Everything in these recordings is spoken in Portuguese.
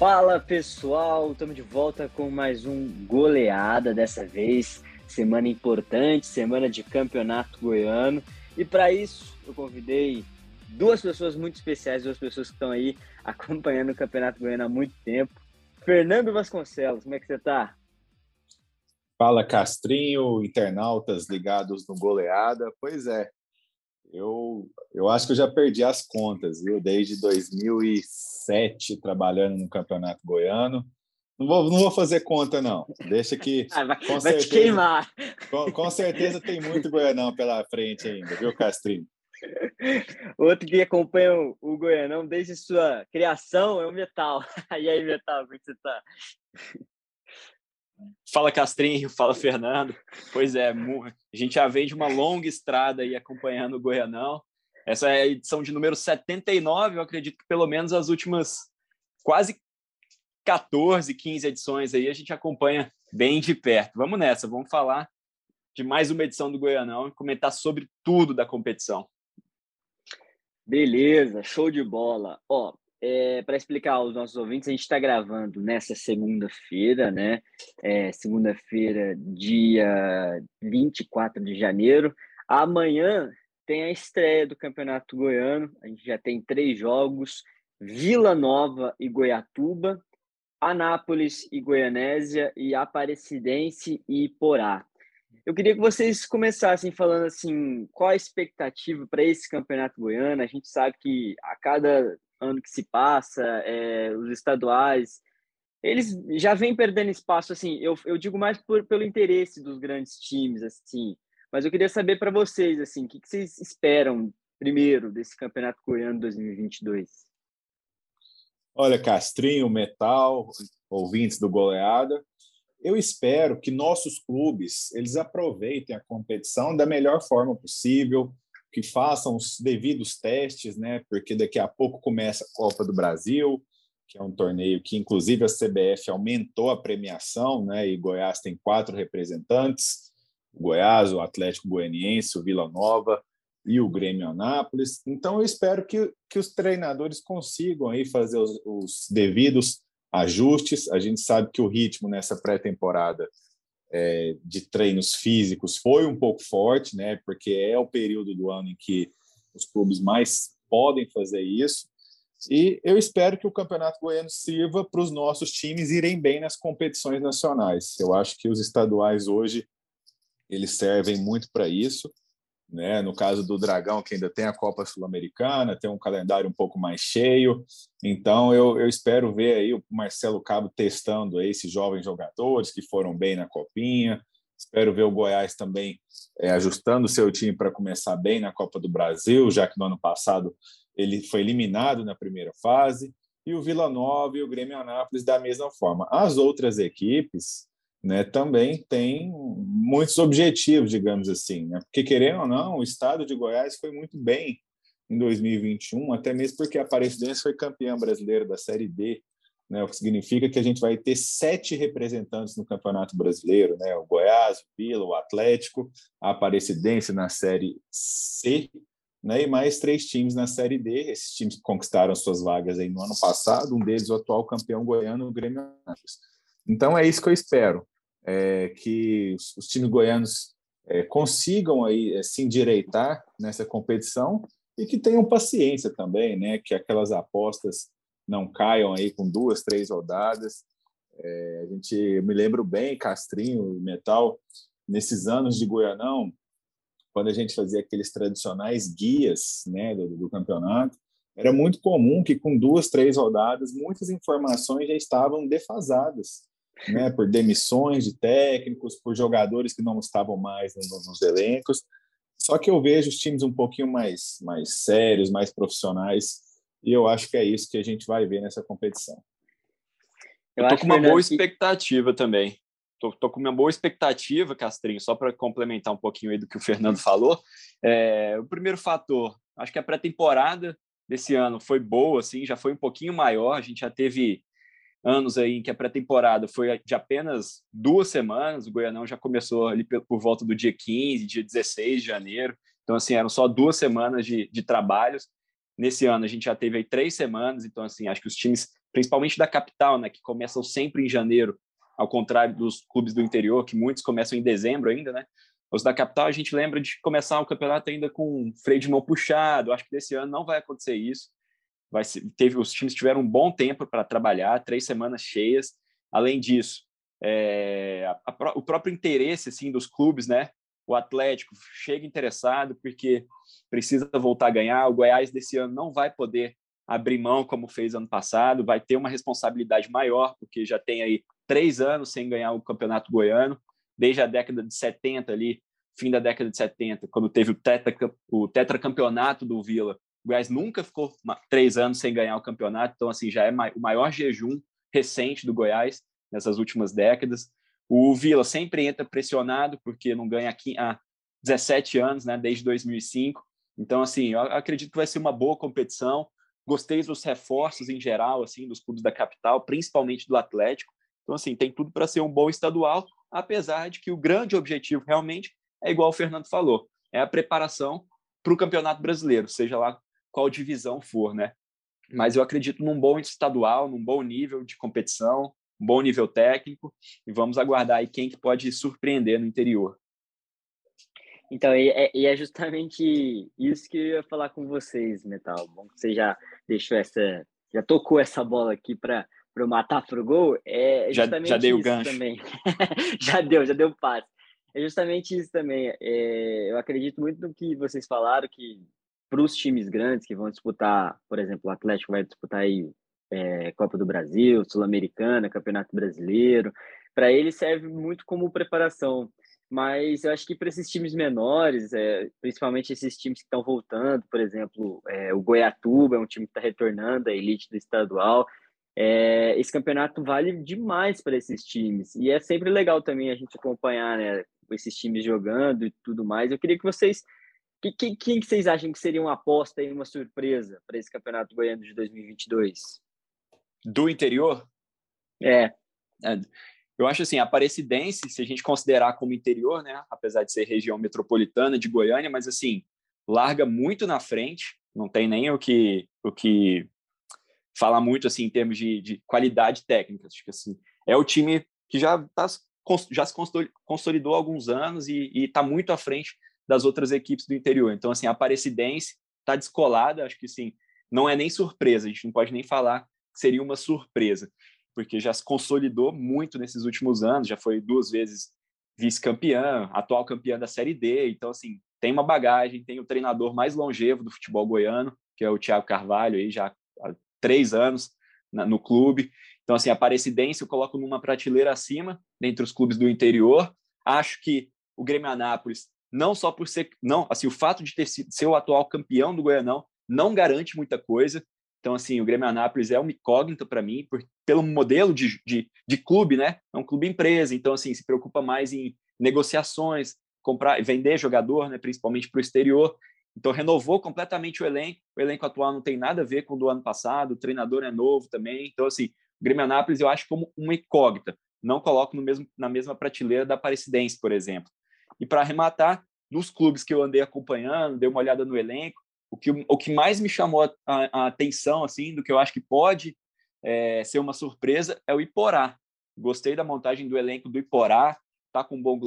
Fala pessoal, estamos de volta com mais um goleada dessa vez. Semana importante, semana de campeonato goiano. E para isso eu convidei duas pessoas muito especiais, duas pessoas que estão aí acompanhando o campeonato goiano há muito tempo. Fernando Vasconcelos, como é que você está? Fala Castrinho, internautas ligados no goleada. Pois é, eu, eu acho que eu já perdi as contas, viu? Desde 2007 trabalhando no Campeonato Goiano. Não vou, não vou fazer conta, não. Deixa que. Ah, vai, com vai certeza, te queimar. Com, com, certeza tem muito Goianão pela frente ainda, viu, Castrinho? Outro que acompanha o, o Goianão desde sua criação é o Metal. E aí, Metal, como é você tá? Fala Castrinho, fala Fernando. Pois é, a gente já vem de uma longa estrada aí acompanhando o Goianão. Essa é a edição de número 79, eu acredito que pelo menos as últimas quase 14, 15 edições aí a gente acompanha bem de perto. Vamos nessa, vamos falar de mais uma edição do Goianão e comentar sobre tudo da competição. Beleza, show de bola. Ó, é, para explicar aos nossos ouvintes, a gente está gravando nessa segunda-feira, né? É, segunda-feira, dia 24 de janeiro. Amanhã tem a estreia do Campeonato Goiano. A gente já tem três jogos: Vila Nova e Goiatuba, Anápolis e Goianésia e Aparecidense e Porá. Eu queria que vocês começassem falando assim, qual a expectativa para esse campeonato goiano? A gente sabe que a cada ano que se passa, é, os estaduais, eles já vêm perdendo espaço, assim, eu, eu digo mais por, pelo interesse dos grandes times, assim, mas eu queria saber para vocês, assim, o que, que vocês esperam primeiro desse Campeonato Coreano 2022? Olha, Castrinho, Metal, ouvintes do Goleada, eu espero que nossos clubes eles aproveitem a competição da melhor forma possível, que façam os devidos testes, né? Porque daqui a pouco começa a Copa do Brasil, que é um torneio que, inclusive, a CBF aumentou a premiação, né? E Goiás tem quatro representantes: o Goiás, o Atlético Goianiense, o Vila Nova e o Grêmio Anápolis. Então, eu espero que, que os treinadores consigam aí fazer os, os devidos ajustes. A gente sabe que o ritmo nessa pré-temporada é, de treinos físicos foi um pouco forte, né? Porque é o período do ano em que os clubes mais podem fazer isso. E eu espero que o Campeonato Goiano sirva para os nossos times irem bem nas competições nacionais. Eu acho que os estaduais hoje eles servem muito para isso. Né? No caso do Dragão, que ainda tem a Copa Sul-Americana, tem um calendário um pouco mais cheio. Então, eu, eu espero ver aí o Marcelo Cabo testando aí esses jovens jogadores que foram bem na Copinha. Espero ver o Goiás também é, ajustando o seu time para começar bem na Copa do Brasil, já que no ano passado ele foi eliminado na primeira fase. E o Vila Nova e o Grêmio Anápolis da mesma forma. As outras equipes, né, também tem muitos objetivos, digamos assim, né? porque querendo ou não, o estado de Goiás foi muito bem em 2021, até mesmo porque a Aparecidense foi campeã brasileira da Série D, né, o que significa que a gente vai ter sete representantes no Campeonato Brasileiro, né, o Goiás, o Vila, o Atlético, a Aparecidense na Série C, né, e mais três times na Série D, esses times conquistaram suas vagas aí no ano passado, um deles o atual campeão goiano, o Grêmio. Então é isso que eu espero, é, que os, os, times goianos é, consigam aí é, se endireitar nessa competição e que tenham paciência também, né? Que aquelas apostas não caiam aí com duas, três rodadas. É, a gente eu me lembro bem, Castrinho, Metal, nesses anos de Goianão, quando a gente fazia aqueles tradicionais guias, né, do, do campeonato, era muito comum que com duas, três rodadas, muitas informações já estavam defasadas né, por demissões de técnicos, por jogadores que não estavam mais nos, nos elencos. Só que eu vejo os times um pouquinho mais, mais sérios, mais profissionais, e eu acho que é isso que a gente vai ver nessa competição. Eu, eu tô com uma boa expectativa também. Tô, tô, com uma boa expectativa, Castrinho, só para complementar um pouquinho aí do que o Fernando falou. É, o primeiro fator, acho que a pré-temporada desse ano foi boa, assim, já foi um pouquinho maior. A gente já teve anos aí em que a pré-temporada foi de apenas duas semanas, o Goianão já começou ali por volta do dia 15, dia 16 de janeiro, então assim, eram só duas semanas de, de trabalhos. Nesse ano a gente já teve aí três semanas, então assim, acho que os times principalmente da capital, né, que começam sempre em janeiro, ao contrário dos clubes do interior, que muitos começam em dezembro ainda, né? Os da capital a gente lembra de começar o campeonato ainda com freio de mão puxado. Acho que desse ano não vai acontecer isso. Vai ser, teve os times tiveram um bom tempo para trabalhar, três semanas cheias. Além disso, é, a, a, o próprio interesse assim dos clubes, né? O Atlético chega interessado porque precisa voltar a ganhar. O Goiás desse ano não vai poder abrir mão como fez ano passado, vai ter uma responsabilidade maior porque já tem aí três anos sem ganhar o campeonato goiano desde a década de 70 ali, fim da década de 70, quando teve o, tetra, o tetracampeonato do Vila. O Goiás nunca ficou três anos sem ganhar o campeonato, então assim já é o maior jejum recente do Goiás nessas últimas décadas. O Vila sempre entra pressionado porque não ganha há 17 anos, né, desde 2005. Então assim, eu acredito que vai ser uma boa competição. Gostei dos reforços em geral assim dos clubes da capital, principalmente do Atlético. Então assim, tem tudo para ser um bom estadual apesar de que o grande objetivo realmente é igual o Fernando falou, é a preparação para o Campeonato Brasileiro, seja lá qual divisão for, né? Mas eu acredito num bom estadual, num bom nível de competição, um bom nível técnico, e vamos aguardar aí quem que pode surpreender no interior. Então, e é, e é, justamente isso que eu ia falar com vocês, Metal. Bom que você já deixou essa, já tocou essa bola aqui para para matar pro gol, é já, já dei o gancho. também. já deu, já deu o passe. É justamente isso também. É, eu acredito muito no que vocês falaram, que para os times grandes que vão disputar, por exemplo, o Atlético vai disputar aí é, Copa do Brasil, Sul-Americana, Campeonato Brasileiro, para ele serve muito como preparação. Mas eu acho que para esses times menores, é, principalmente esses times que estão voltando, por exemplo, é, o Goiatuba é um time que está retornando à elite do estadual, é, esse campeonato vale demais para esses times. E é sempre legal também a gente acompanhar né, esses times jogando e tudo mais. Eu queria que vocês. Que, que, quem que vocês acham que seria uma aposta e uma surpresa para esse campeonato goiano de 2022? Do interior? É. é. Eu acho assim, a Aparecidense, se a gente considerar como interior, né, apesar de ser região metropolitana de Goiânia, mas assim, larga muito na frente, não tem nem o que, o que falar muito assim em termos de, de qualidade técnica. Acho que assim, é o time que já, tá, já se consolidou há alguns anos e está muito à frente das outras equipes do interior. Então, assim, a Aparecidense está descolada, acho que sim, não é nem surpresa, a gente não pode nem falar que seria uma surpresa, porque já se consolidou muito nesses últimos anos, já foi duas vezes vice-campeã, atual campeã da Série D, então, assim, tem uma bagagem, tem o treinador mais longevo do futebol goiano, que é o Thiago Carvalho, aí já três anos na, no clube. Então, assim, a Aparecidense eu coloco numa prateleira acima, dentre os clubes do interior. Acho que o Grêmio Anápolis, não só por ser. não assim O fato de ter sido ser o atual campeão do Goianão não garante muita coisa. Então, assim, o Grêmio Anápolis é uma incógnita para mim, por, pelo modelo de, de, de, clube, né? É um clube empresa, então, assim, se preocupa mais em negociações, comprar, vender jogador, né? Principalmente para o exterior. Então, renovou completamente o elenco. O elenco atual não tem nada a ver com o do ano passado, o treinador é novo também. Então, assim, o Grêmio Anápolis eu acho como uma incógnita. Não coloco no mesmo, na mesma prateleira da Aparecidense, por exemplo. E para arrematar, dos clubes que eu andei acompanhando, dei uma olhada no elenco, o que, o que mais me chamou a, a atenção, assim, do que eu acho que pode é, ser uma surpresa, é o Iporá. Gostei da montagem do elenco do Iporá, tá com um bom,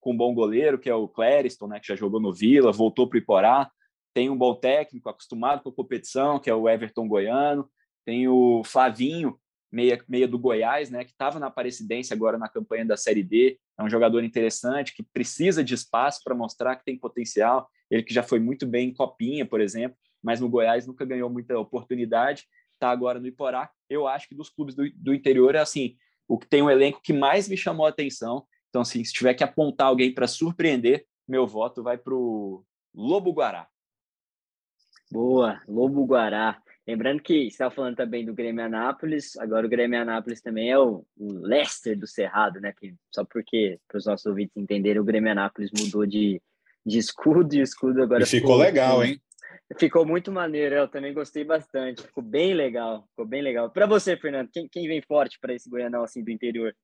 com um bom goleiro, que é o Clériston, né, que já jogou no Vila, voltou para o Iporá, tem um bom técnico, acostumado com a competição, que é o Everton Goiano, tem o Flavinho, meia, meia do Goiás, né, que estava na Aparecidense agora na campanha da Série D, é um jogador interessante, que precisa de espaço para mostrar que tem potencial, ele que já foi muito bem em Copinha, por exemplo, mas no Goiás nunca ganhou muita oportunidade, está agora no Iporá. Eu acho que dos clubes do, do interior é assim, o que tem um elenco que mais me chamou a atenção então, assim, se tiver que apontar alguém para surpreender, meu voto vai para o Lobo Guará. Boa, Lobo Guará. Lembrando que você estava falando também do Grêmio Anápolis, agora o Grêmio Anápolis também é o, o Leicester do Cerrado, né? Que, só porque, para os nossos ouvintes entenderem, o Grêmio Anápolis mudou de, de escudo e escudo agora. E ficou, ficou legal, hein? Ficou muito maneiro, eu também gostei bastante. Ficou bem legal, ficou bem legal. Para você, Fernando, quem, quem vem forte para esse Goianão assim do interior?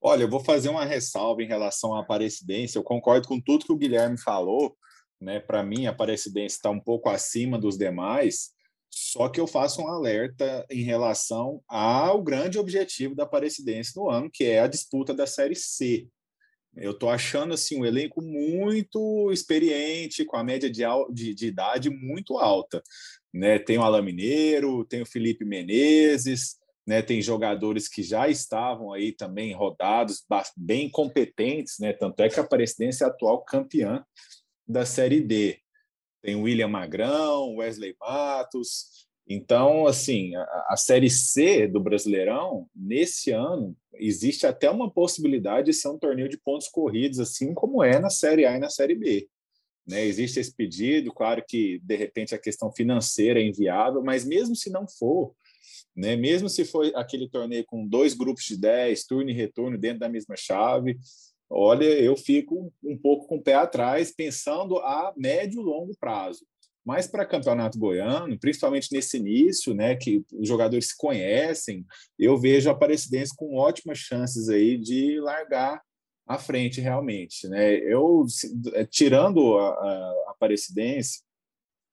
Olha, eu vou fazer uma ressalva em relação à Aparecidense. Eu concordo com tudo que o Guilherme falou. Né? Para mim, a Aparecidense está um pouco acima dos demais. Só que eu faço um alerta em relação ao grande objetivo da Aparecidense no ano, que é a disputa da Série C. Eu estou achando assim um elenco muito experiente, com a média de, de, de, idade muito alta. Né? Tem o Alain Mineiro, tem o Felipe Menezes, né? tem jogadores que já estavam aí também rodados, bem competentes, né? tanto é que a Aparecidense é atual campeã da Série D. Tem William Magrão, Wesley Matos. Então, assim, a, a Série C do Brasileirão, nesse ano, existe até uma possibilidade de ser um torneio de pontos corridos, assim como é na Série A e na Série B. Né? Existe esse pedido, claro que de repente a questão financeira é inviável, mas mesmo se não for, né? mesmo se for aquele torneio com dois grupos de 10, turno e retorno dentro da mesma chave, olha, eu fico um pouco com o pé atrás, pensando a médio e longo prazo. Mas para campeonato goiano, principalmente nesse início, né, que os jogadores se conhecem, eu vejo a Aparecidense com ótimas chances aí de largar à frente realmente, né? Eu é, tirando a, a Aparecidense,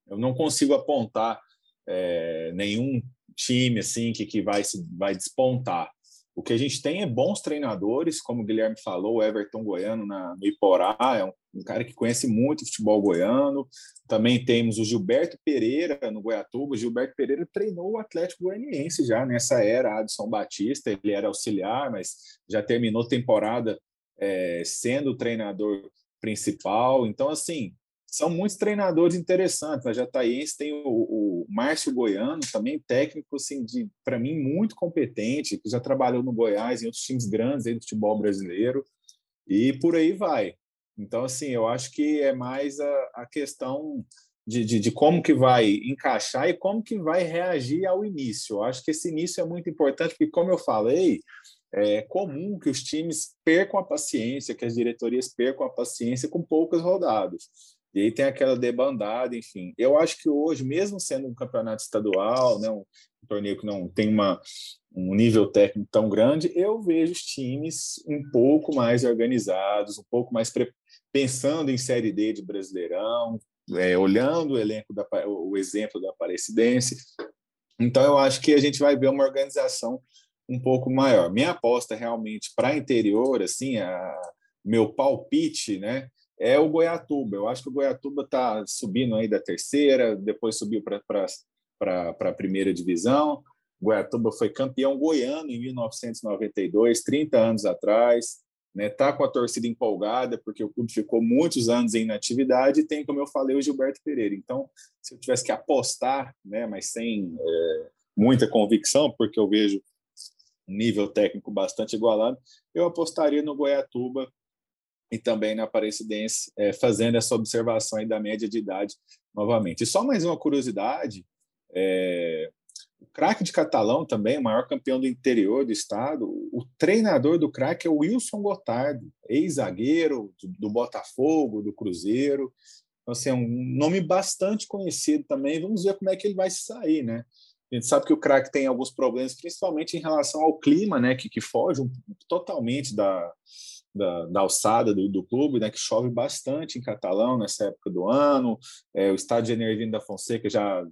eu não consigo apontar é, nenhum time assim que, que vai se vai despontar. O que a gente tem é bons treinadores, como o Guilherme falou, o Everton Goiano na, no Iporá, é um, um cara que conhece muito futebol goiano. Também temos o Gilberto Pereira no Goiatuba. O Gilberto Pereira treinou o Atlético Goianiense já nessa era, Adson Batista, ele era auxiliar, mas já terminou temporada é, sendo o treinador principal. Então, assim, são muitos treinadores interessantes. Na Jataiense tem o, o Márcio Goiano, também técnico, assim, para mim, muito competente, que já trabalhou no Goiás, em outros times grandes aí do futebol brasileiro, e por aí vai. Então, assim, eu acho que é mais a, a questão de, de, de, como que vai encaixar e como que vai reagir ao início. Eu acho que esse início é muito importante, porque, como eu falei, é comum que os times percam a paciência, que as diretorias percam a paciência com poucas rodadas. E aí tem aquela debandada, enfim. Eu acho que hoje, mesmo sendo um campeonato estadual, né, um, um torneio que não tem uma, um nível técnico tão grande, eu vejo os times um pouco mais organizados, um pouco mais pensando em Série D de Brasileirão, é, olhando o elenco da, o exemplo da Aparecidense. Então, eu acho que a gente vai ver uma organização um pouco maior. Minha aposta realmente para interior, assim, a, meu palpite, né, é o Goiatuba. Eu acho que o Goiatuba está subindo aí da terceira, depois subiu para a primeira divisão. Goiatuba foi campeão goiano em 1992, 30 anos atrás. Né, tá com a torcida empolgada, porque o clube ficou muitos anos em inatividade e tem, como eu falei, o Gilberto Pereira. Então, se eu tivesse que apostar, né, mas sem é, muita convicção, porque eu vejo um nível técnico bastante igualado, eu apostaria no Goiatuba e também na Aparecidense, é, fazendo essa observação da média de idade novamente. E só mais uma curiosidade, é, o craque de Catalão também, o maior campeão do interior do estado, o treinador do craque é o Wilson Gotardo, ex-zagueiro do, Botafogo, do Cruzeiro. Então, assim, é um nome bastante conhecido também. Vamos ver como é que ele vai sair, né? A gente sabe que o craque tem alguns problemas, principalmente em relação ao clima, né? Que, que foge um, totalmente da, da, da alçada do, do, clube, né, que chove bastante em Catalão nessa época do ano. É, o estádio de Enervino da Fonseca já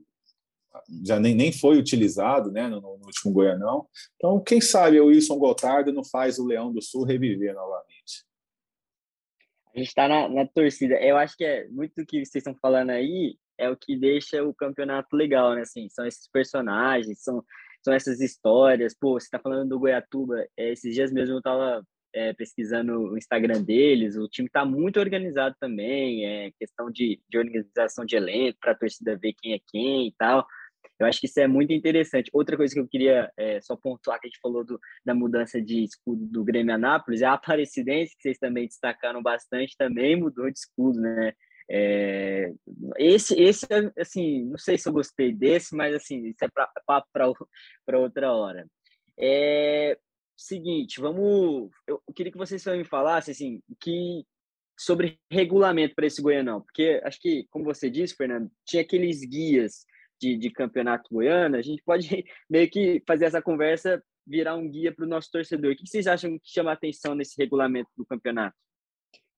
já nem, nem foi utilizado né, no, no último Goianão. Então, quem sabe o Wilson Gotardo não faz o Leão do Sul reviver novamente. A gente está na, na, torcida. Eu acho que é muito do que vocês estão falando aí é o que deixa o campeonato legal, né? Assim, são esses personagens, são, são essas histórias. Pô, você está falando do Goiatuba. É, esses dias mesmo eu estava é, pesquisando o Instagram deles, o time está muito organizado também, é questão de, de organização de elenco, para a torcida ver quem é quem e tal. Eu acho que isso é muito interessante. Outra coisa que eu queria é, só pontuar, que a gente falou do, da mudança de escudo do Grêmio Anápolis, é a Aparecidense, que vocês também destacaram bastante, também mudou de escudo, né? É, esse, esse, assim, não sei se eu gostei desse, mas assim, isso é para outra hora. É, seguinte, vamos. Eu queria que vocês me falassem assim, que sobre regulamento para esse Goianão, porque acho que, como você disse, Fernando, tinha aqueles guias de, de campeonato goiano, a gente pode meio que fazer essa conversa virar um guia para o nosso torcedor. O que vocês acham que chama a atenção nesse regulamento do campeonato?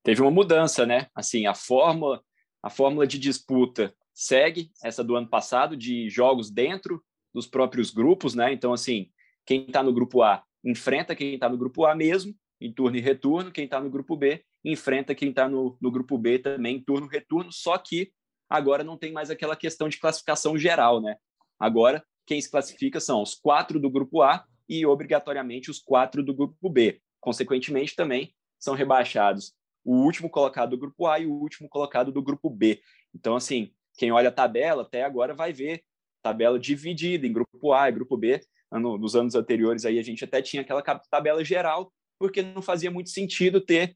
Teve uma mudança, né? Assim, a forma, a fórmula de disputa segue essa do ano passado de jogos dentro dos próprios grupos, né? Então, assim, quem está no grupo A enfrenta quem está no grupo A mesmo, em turno e retorno. Quem está no grupo B enfrenta quem está no, no grupo B também em turno e retorno. Só que agora não tem mais aquela questão de classificação geral, né? Agora, quem se classifica são os quatro do grupo A e, obrigatoriamente, os quatro do grupo B. Consequentemente, também são rebaixados o último colocado do grupo A e o último colocado do grupo B. Então, assim, quem olha a tabela até agora vai ver tabela dividida em grupo A e grupo B. nos anos anteriores aí a gente até tinha aquela tabela geral, porque não fazia muito sentido ter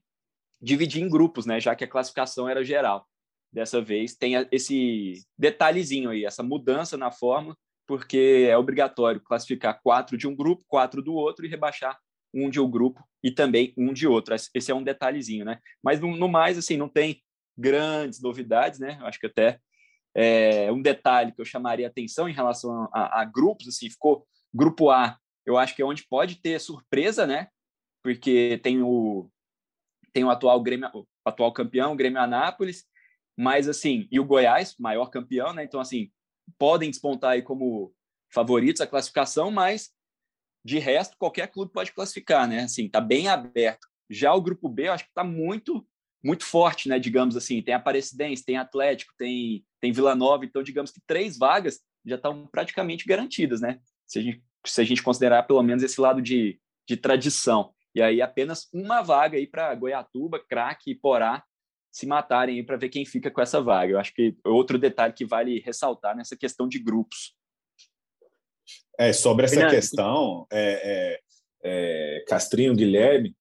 dividir em grupos, né, já que a classificação era geral. Dessa vez tem esse detalhezinho aí, essa mudança na forma, porque é obrigatório classificar quatro de um grupo, quatro do outro e rebaixar um de um grupo e também um de outro. Esse é um detalhezinho, né? Mas no mais, assim, não tem grandes novidades, né? Acho que até é, um detalhe que eu chamaria atenção em relação a, a, grupos, assim, ficou grupo A, eu acho que é onde pode ter surpresa, né? Porque tem o tem o atual Grêmio, o atual campeão, o Grêmio Anápolis, mas assim, e o Goiás, maior campeão, né? Então assim, podem despontar aí como favoritos a classificação, mas de resto qualquer clube pode classificar, né? Assim, tá bem aberto. Já o grupo B, eu acho que está muito muito forte, né? Digamos assim, tem Aparecidense, tem Atlético, tem tem Vila Nova, então digamos que três vagas já estão praticamente garantidas, né? Se a gente, se a gente considerar pelo menos esse lado de, de tradição. E aí apenas uma vaga aí para Goiatuba, Craque e Porá se matarem aí para ver quem fica com essa vaga. Eu acho que outro detalhe que vale ressaltar nessa questão de grupos. É, sobre essa questão, é, é, é, Castrinho Guilherme,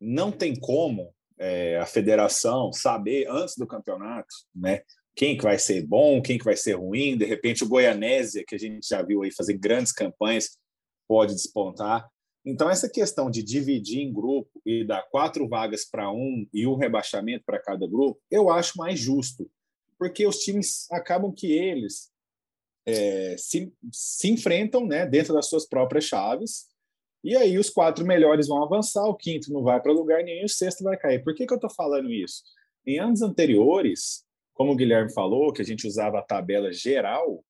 não tem como é, a federação saber antes do campeonato, né? Quem que vai ser bom, quem que vai ser ruim. De repente, o Goianésia, que a gente já viu aí fazer grandes campanhas, pode despontar. Então, essa questão de dividir em grupo e dar quatro vagas para um e um rebaixamento para cada grupo, eu acho mais justo, porque os times acabam que eles é, se, se enfrentam né, dentro das suas próprias chaves e aí os quatro melhores vão avançar, o quinto não vai para lugar nenhum, o sexto vai cair. Por que, que eu estou falando isso? Em anos anteriores, como o Guilherme falou, que a gente usava a tabela geral,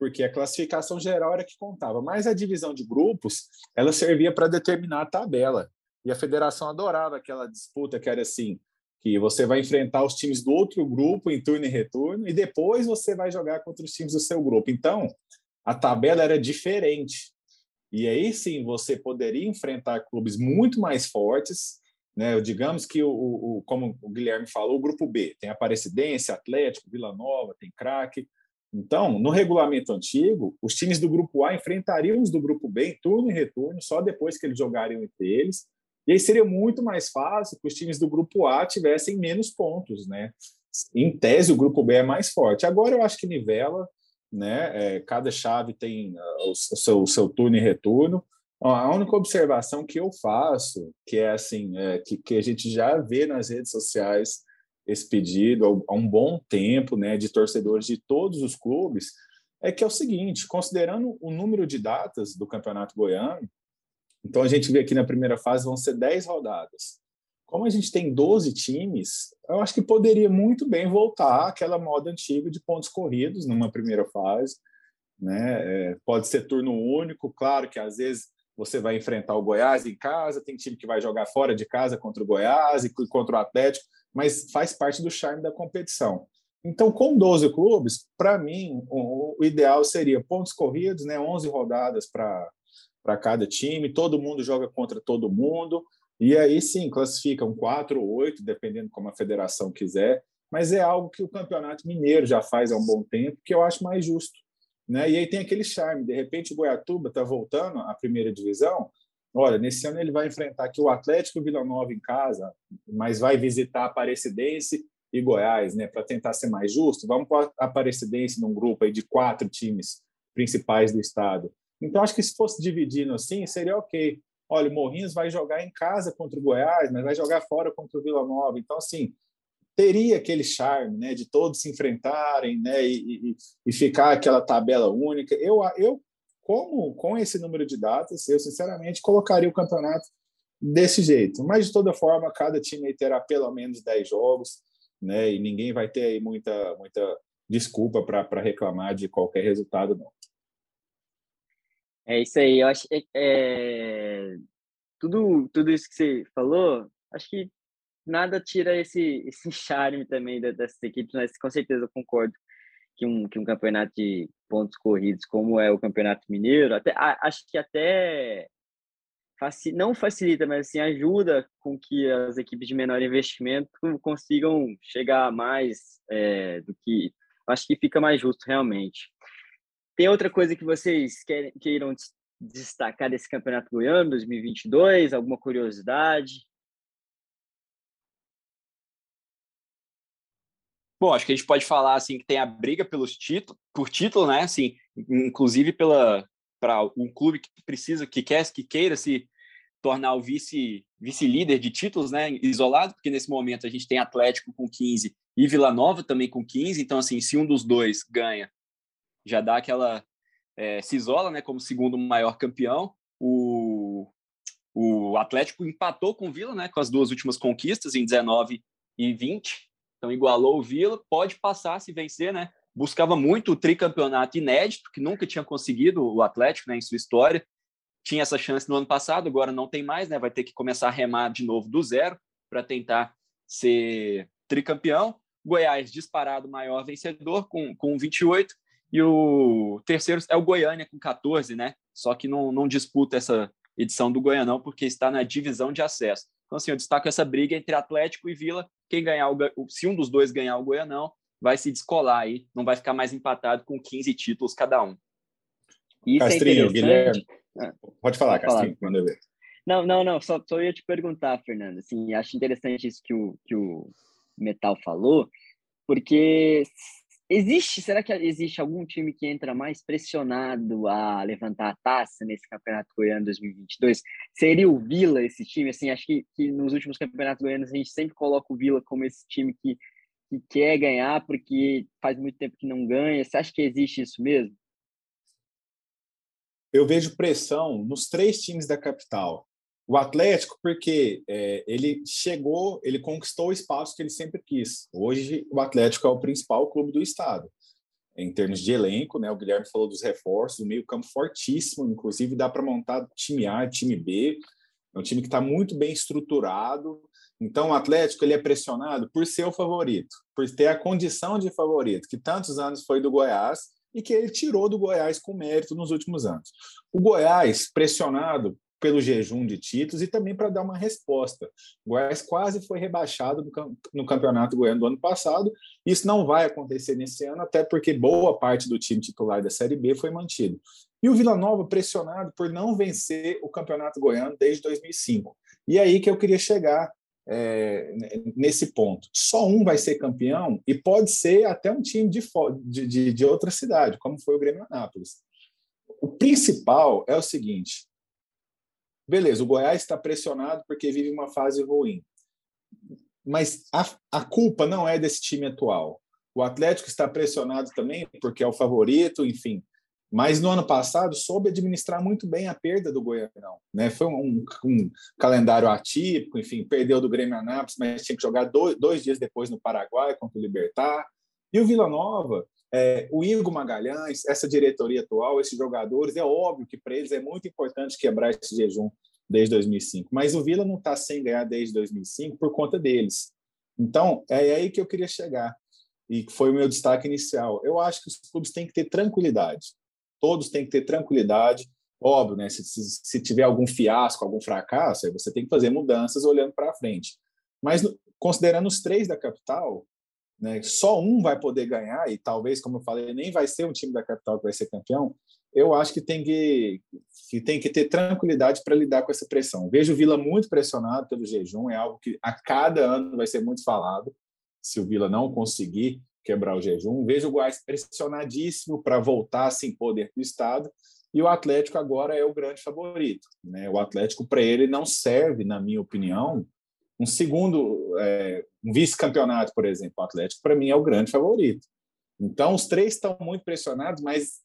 porque a classificação geral era que contava, mas a divisão de grupos, ela servia para determinar a tabela. E a federação adorava aquela disputa que era assim, que você vai enfrentar os times do outro grupo em turno e retorno, e depois você vai jogar contra os times do seu grupo. Então, a tabela era diferente. E aí sim você poderia enfrentar clubes muito mais fortes, né? Digamos que o, o, como o Guilherme falou, o grupo B tem Aparecidense, Atlético, Vila Nova, tem Craque. Então, no regulamento antigo, os times do grupo A enfrentariam os do grupo B em turno e retorno, só depois que eles jogariam entre eles. E aí seria muito mais fácil que os times do grupo A tivessem menos pontos, né? Em tese, o grupo B é mais forte. Agora eu acho que nivela né? É, cada chave tem uh, o, seu, o seu turno e retorno. A única observação que eu faço, que é assim, é, que, que a gente já vê nas redes sociais esse pedido há um bom tempo, né, de torcedores de todos os clubes, é que é o seguinte, considerando o número de datas do Campeonato Goiano, então a gente vê aqui na primeira fase vão ser 10 rodadas como a gente tem 12 times, eu acho que poderia muito bem voltar àquela moda antiga de pontos corridos numa primeira fase. Né? É, pode ser turno único, claro que às vezes você vai enfrentar o Goiás em casa, tem time que vai jogar fora de casa contra o Goiás e contra o Atlético, mas faz parte do charme da competição. Então, com 12 clubes, para mim, o, ideal seria pontos corridos, né? 11 rodadas para cada time, todo mundo joga contra todo mundo, e aí sim, classificam quatro ou oito, dependendo como a federação quiser, mas é algo que o Campeonato Mineiro já faz há um bom tempo, que eu acho mais justo. Né? E aí tem aquele charme, de repente o Goiatuba está voltando à primeira divisão, olha, nesse ano ele vai enfrentar aqui o Atlético Vila Nova em casa, mas vai visitar Aparecidense e Goiás, né, para tentar ser mais justo, vamos para Aparecidense num grupo aí de quatro times principais do estado. Então acho que se fosse dividindo assim, seria ok olha, o Morrinhos vai jogar em casa contra o Goiás, mas vai jogar fora contra o Vila Nova. Então, assim, teria aquele charme, né, de todos se enfrentarem, né, e, e, e ficar aquela tabela única. Eu, eu, como com esse número de datas, eu sinceramente colocaria o campeonato desse jeito. Mas de toda forma, cada time terá pelo menos 10 jogos, né, e ninguém vai ter aí muita, muita desculpa para reclamar de qualquer resultado, não. É isso aí, eu acho é, tudo, tudo isso que você falou, acho que nada tira esse, esse charme também dessas equipes, mas com certeza concordo que um, que um campeonato de pontos corridos, como é o Campeonato Mineiro, até, acho que até não facilita, mas assim, ajuda com que as equipes de menor investimento consigam chegar mais é, do que. Acho que fica mais justo, realmente. Tem outra coisa que vocês queiram destacar desse Campeonato Goiano 2022? Alguma curiosidade? Bom, acho que a gente pode falar assim que tem a briga pelos títulos, por título, né? Assim, inclusive pela para um clube que precisa, que quer, que queira se tornar o vice vice líder de títulos, né? Isolado, porque nesse momento a gente tem Atlético com 15 e Vila Nova também com 15. Então, assim, se um dos dois ganha, já dá aquela é, se isola, né? Como segundo maior campeão. O o Atlético empatou com o Vila, né? Com as duas últimas conquistas em 19 e 20. Então igualou o Vila, pode passar se vencer, né? Buscava muito o tricampeonato inédito, que nunca tinha conseguido o Atlético né, em sua história. Tinha essa chance no ano passado, agora não tem mais, né? Vai ter que começar a remar de novo do zero para tentar ser tricampeão. Goiás disparado maior vencedor com, com 28 e o terceiro é o Goiânia com 14, né? Só que não, não disputa essa edição do Goianão porque está na divisão de acesso. Então, assim, eu destaco essa briga entre Atlético e Vila. Quem ganhar, o, se um dos dois ganhar o Goianão, vai se descolar aí, não vai ficar mais empatado com 15 títulos cada um. Isso é Castrinho, é Guilherme. Ah, pode falar, pode Castrinho, manda ver. Não, não, não, só, só ia te perguntar, Fernando. Assim, acho interessante isso que o, que o Metal falou, porque Existe, será que existe algum time que entra mais pressionado a levantar a taça nesse Campeonato Goiano 2022? Seria o Vila esse time? Assim, acho que, que nos últimos campeonatos goianos a gente sempre coloca o Vila como esse time que, que quer ganhar porque faz muito tempo que não ganha. Você acha que existe isso mesmo? Eu vejo pressão nos três times da capital. O Atlético, porque é, ele chegou, ele conquistou o espaço que ele sempre quis. Hoje, o Atlético é o principal clube do estado. Em termos de elenco, né? O Guilherme falou dos reforços, o meio-campo fortíssimo, inclusive dá para montar time A, time B. É um time que está muito bem estruturado. Então, o Atlético ele é pressionado por ser o favorito, por ter a condição de favorito, que tantos anos foi do Goiás e que ele tirou do Goiás com mérito nos últimos anos. O Goiás, pressionado pelo jejum de títulos e também para dar uma resposta. O Goiás quase foi rebaixado no, Campeonato Goiano do ano passado. Isso não vai acontecer nesse ano, até porque boa parte do time titular da Série B foi mantido. E o Vila Nova pressionado por não vencer o Campeonato Goiano desde 2005. E é aí que eu queria chegar é, nesse ponto. Só um vai ser campeão e pode ser até um time de, de, de outra cidade, como foi o Grêmio Anápolis. O principal é o seguinte: Beleza, o Goiás está pressionado porque vive uma fase ruim. Mas a, a culpa não é desse time atual. O Atlético está pressionado também porque é o favorito, enfim. Mas no ano passado soube administrar muito bem a perda do Goianão. Né? Foi um, um calendário atípico, enfim, perdeu do Grêmio Anápolis, mas tinha que jogar dois, dois dias depois no Paraguai contra o Libertar. E o Vila Nova, é, o Igor Magalhães, essa diretoria atual, esses jogadores, é óbvio que para eles é muito importante quebrar esse jejum desde 2005. Mas o Vila não está sem ganhar desde 2005 por conta deles. Então, é aí que eu queria chegar. E que foi o meu destaque inicial. Eu acho que os clubes têm que ter tranquilidade. Todos têm que ter tranquilidade. Óbvio, né? Se, se, se tiver algum fiasco, algum fracasso, você tem que fazer mudanças olhando para frente. Mas considerando os três da capital, né, só um vai poder ganhar, e talvez, como eu falei, nem vai ser um time da capital que vai ser campeão, eu acho que tem que, que, tem que ter tranquilidade para lidar com essa pressão. Vejo o Vila muito pressionado pelo jejum, é algo que a cada ano vai ser muito falado, se o Vila não conseguir quebrar o jejum. Vejo o Goiás pressionadíssimo para voltar a se impor dentro do Estado, e o Atlético agora é o grande favorito. Né? O Atlético, para ele, não serve, na minha opinião, um segundo, é, um vice-campeonato, por exemplo. O Atlético, para mim, é o grande favorito. Então, os três estão muito pressionados, mas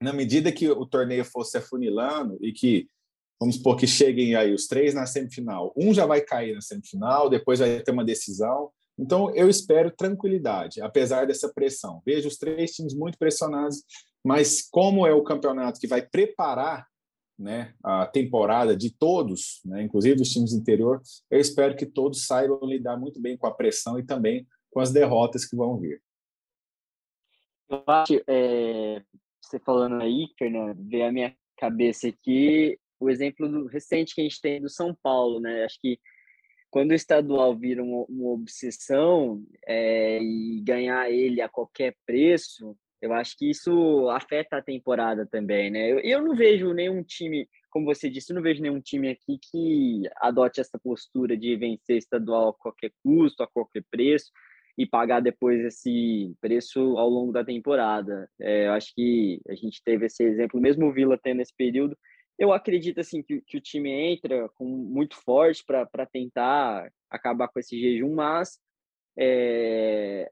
na medida que o torneio fosse afunilando e que, vamos supor que cheguem aí os três na semifinal, um já vai cair na semifinal, depois vai ter uma decisão, Então, eu espero tranquilidade, apesar dessa pressão. Vejo os três times muito pressionados, mas como é o campeonato que vai preparar né, a temporada de todos, né, inclusive dos times do interior, eu espero que todos saibam lidar muito bem com a pressão e também com as derrotas que vão vir. Eu acho, é, você falando aí, Fernando, veio a minha cabeça aqui o exemplo do, recente que a gente tem do São Paulo, né? Acho que quando o estadual vira uma, uma obsessão é, e ganhar ele a qualquer preço, eu acho que isso afeta a temporada também, né? Eu, eu não vejo nenhum time, como você disse, eu não vejo nenhum time aqui que adote essa postura de vencer estadual a qualquer custo, a qualquer preço e pagar depois esse preço ao longo da temporada. É, eu acho que a gente teve esse exemplo, mesmo o Vila tendo esse período, eu acredito assim que, que o time entra com muito forte para tentar acabar com esse jejum, mas é,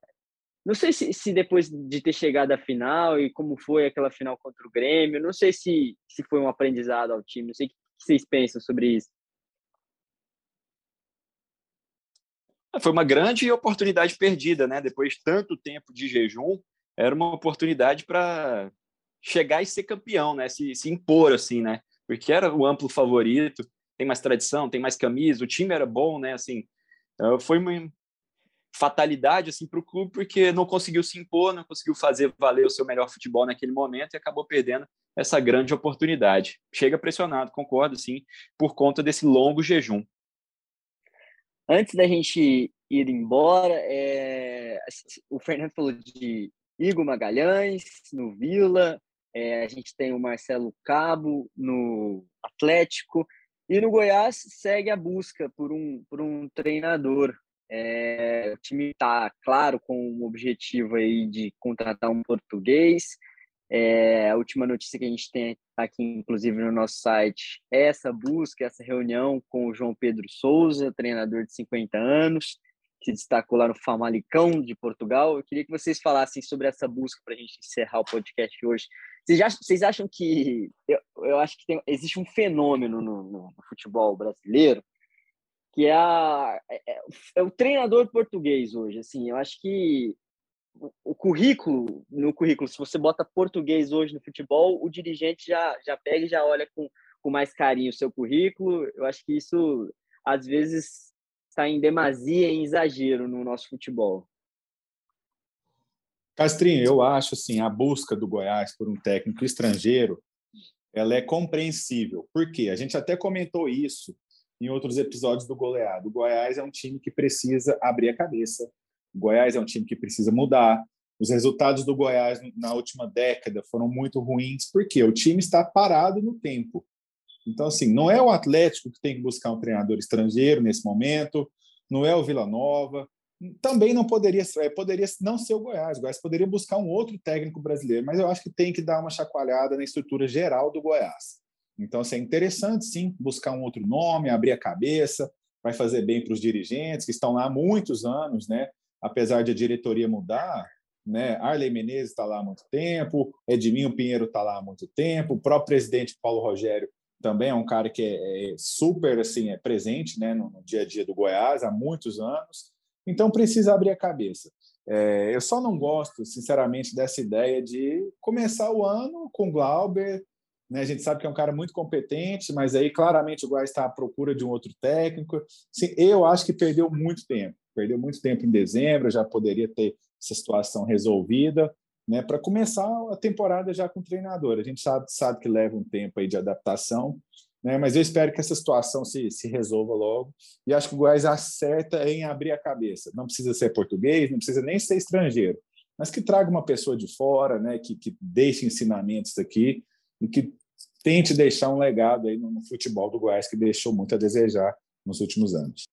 não sei se, se, depois de ter chegado à final e como foi aquela final contra o Grêmio, não sei se, se foi um aprendizado ao time, não sei o que vocês pensam sobre isso. Foi uma grande oportunidade perdida, né? Depois de tanto tempo de jejum, era uma oportunidade para chegar e ser campeão, né? Se, se impor assim, né? Porque era o amplo favorito, tem mais tradição, tem mais camisa, o time era bom, né? Assim, então, foi uma fatalidade assim para o clube porque não conseguiu se impor, não conseguiu fazer valer o seu melhor futebol naquele momento e acabou perdendo essa grande oportunidade. Chega pressionado, concordo, sim, por conta desse longo jejum. Antes da gente ir embora, é... o Fernando falou de Igor Magalhães no Vila, é, a gente tem o Marcelo Cabo no Atlético, e no Goiás segue a busca por um, por um treinador. É, o time está, claro, com o objetivo aí de contratar um português. É, a última notícia que a gente tem aqui, inclusive no nosso site, é essa busca, essa reunião com o João Pedro Souza, treinador de 50 anos, que destacou lá no Famalicão de Portugal. Eu queria que vocês falassem sobre essa busca para a gente encerrar o podcast hoje. Vocês, já, vocês acham que. Eu, eu acho que tem, existe um fenômeno no, no, no futebol brasileiro que é, a, é, é, é, o treinador português hoje. Assim, eu acho que o currículo, no currículo, se você bota português hoje no futebol, o dirigente já, já pega e já olha com, com mais carinho o seu currículo. Eu acho que isso, às vezes, está em demasia, em exagero no nosso futebol. Castrinho, eu acho assim, a busca do Goiás por um técnico estrangeiro, ela é compreensível. Por quê? A gente até comentou isso em outros episódios do Goleado. O Goiás é um time que precisa abrir a cabeça, o Goiás é um time que precisa mudar. Os resultados do Goiás na última década foram muito ruins, porque o time está parado no tempo. Então, assim, não é o Atlético que tem que buscar um treinador estrangeiro nesse momento, não é o Vila Nova, também não poderia é, poderia não ser o Goiás. O Goiás poderia buscar um outro técnico brasileiro, mas eu acho que tem que dar uma chacoalhada na estrutura geral do Goiás. Então, assim, é interessante, sim, buscar um outro nome, abrir a cabeça, vai fazer bem para os dirigentes que estão lá há muitos anos, né? apesar de a diretoria mudar, né? Arley Menezes está lá há muito tempo, Edminho Pinheiro está lá há muito tempo, o próprio presidente Paulo Rogério também é um cara que é, é super assim é presente, né, no, no, dia a dia do Goiás há muitos anos. Então precisa abrir a cabeça. É, eu só não gosto, sinceramente, dessa ideia de começar o ano com Glauber. Né? A gente sabe que é um cara muito competente, mas aí claramente o Goiás está à procura de um outro técnico. Sim, eu acho que perdeu muito tempo perdeu muito tempo em dezembro, já poderia ter essa situação resolvida, né, para começar a temporada já com o treinador. A gente sabe, sabe que leva um tempo aí de adaptação, né, mas eu espero que essa situação se, se resolva logo. E acho que o Goiás acerta em abrir a cabeça. Não precisa ser português, não precisa nem ser estrangeiro, mas que traga uma pessoa de fora, né, que, que deixe ensinamentos aqui e que tente deixar um legado aí no, futebol do Goiás que deixou muito a desejar nos últimos anos.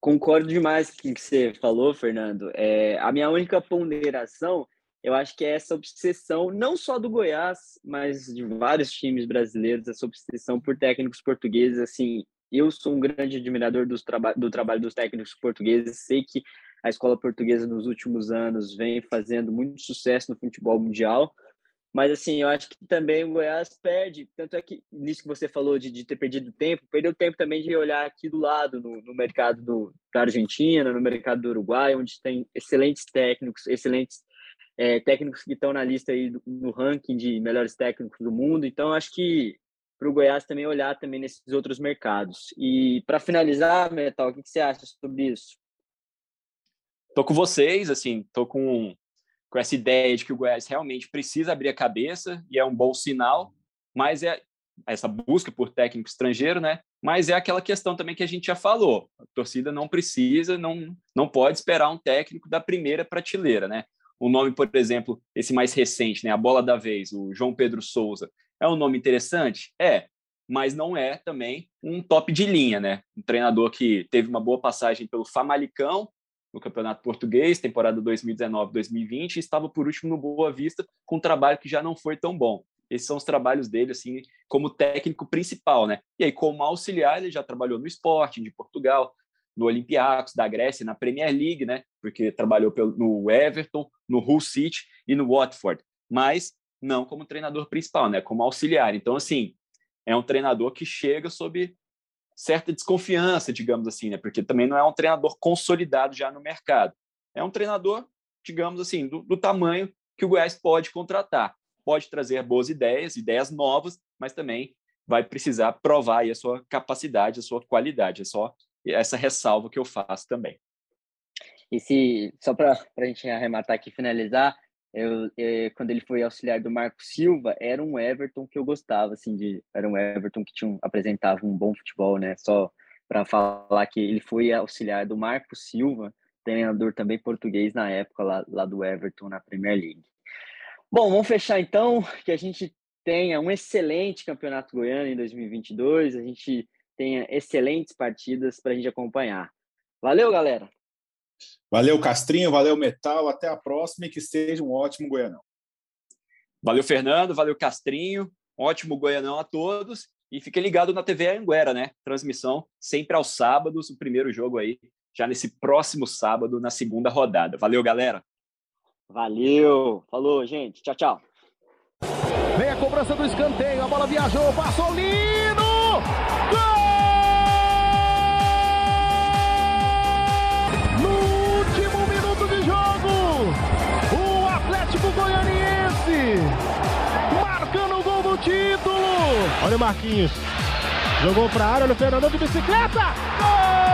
Concordo demais com o que você falou, Fernando. É, a minha única ponderação, eu acho que é essa obsessão, não só do Goiás, mas de vários times brasileiros, essa obsessão por técnicos portugueses. Assim, eu sou um grande admirador dos traba do trabalho dos técnicos portugueses, sei que a escola portuguesa nos últimos anos vem fazendo muito sucesso no futebol mundial, Mas, assim, eu acho que também o Goiás perde. Tanto é que, nisso que você falou de, de ter perdido tempo, perdeu tempo também de olhar aqui do lado, no, no mercado do, da Argentina, no mercado do Uruguai, onde tem excelentes técnicos, excelentes é, técnicos que estão na lista aí do, no ranking de melhores técnicos do mundo. Então, acho que para o Goiás também olhar também nesses outros mercados. E para finalizar, Metal, o que, que você acha sobre isso? Tô com vocês, assim, tô com com essa ideia de que o Goiás realmente precisa abrir a cabeça e é um bom sinal, mas é essa busca por técnico estrangeiro, né? Mas é aquela questão também que a gente já falou. A torcida não precisa, não, não pode esperar um técnico da primeira prateleira, né? O nome, por exemplo, esse mais recente, né? A bola da vez, o João Pedro Souza, é um nome interessante? É, mas não é também um top de linha, né? Um treinador que teve uma boa passagem pelo Famalicão, no Campeonato Português, temporada 2019-2020, e estava por último no Boa Vista, com um trabalho que já não foi tão bom. Esses são os trabalhos dele, assim, como técnico principal, né? E aí, como auxiliar, ele já trabalhou no Sporting de Portugal, no Olympiacos da Grécia, na Premier League, né? Porque trabalhou no Everton, no Hull City e no Watford, mas não como treinador principal, né? Como auxiliar. Então, assim, é um treinador que chega sob certa desconfiança, digamos assim, né? Porque também não é um treinador consolidado já no mercado. É um treinador, digamos assim, do, do tamanho que o Goiás pode contratar. Pode trazer boas ideias, ideias novas, mas também vai precisar provar a sua capacidade, a sua qualidade. É só essa ressalva que eu faço também. E se, só para a gente arrematar aqui finalizar, eu, é, quando ele foi auxiliar do Marco Silva, era um Everton que eu gostava, assim, de, era um Everton que tinha, apresentava um bom futebol, né? Só para falar que ele foi auxiliar do Marco Silva, treinador também português na época lá, lá do Everton na Premier League. Bom, vamos fechar então, que a gente tenha um excelente campeonato goiano em 2022, a gente tenha excelentes partidas para a gente acompanhar. Valeu, galera! Valeu, Castrinho, valeu, Metal. Até a próxima e que seja um ótimo Goianão. Valeu, Fernando, valeu, Castrinho. Ótimo Goianão a todos. E fique ligado na TV Anguera, né? Transmissão sempre aos sábados, o primeiro jogo aí, já nesse próximo sábado, na segunda rodada. Valeu, galera. Valeu. Falou, gente. Tchau, tchau. Vem a cobrança do escanteio, a bola viajou, passou lindo! Gol! Título. Olha o Marquinhos. Jogou para a área, olha o Fernandão de bicicleta. Gol!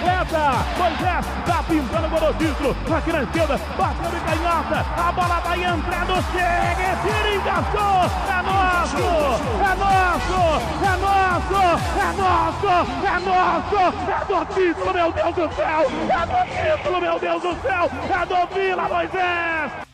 Bicicleta. Moisés tá pintando o título. Aqui na esquerda, bateu de canhota. A bola vai entrando, chega, tira, encaixou. É nosso! É nosso! É nosso! É nosso! É nosso! É do título, meu Deus do céu! É do título, meu Deus do céu! É do Vila Moisés!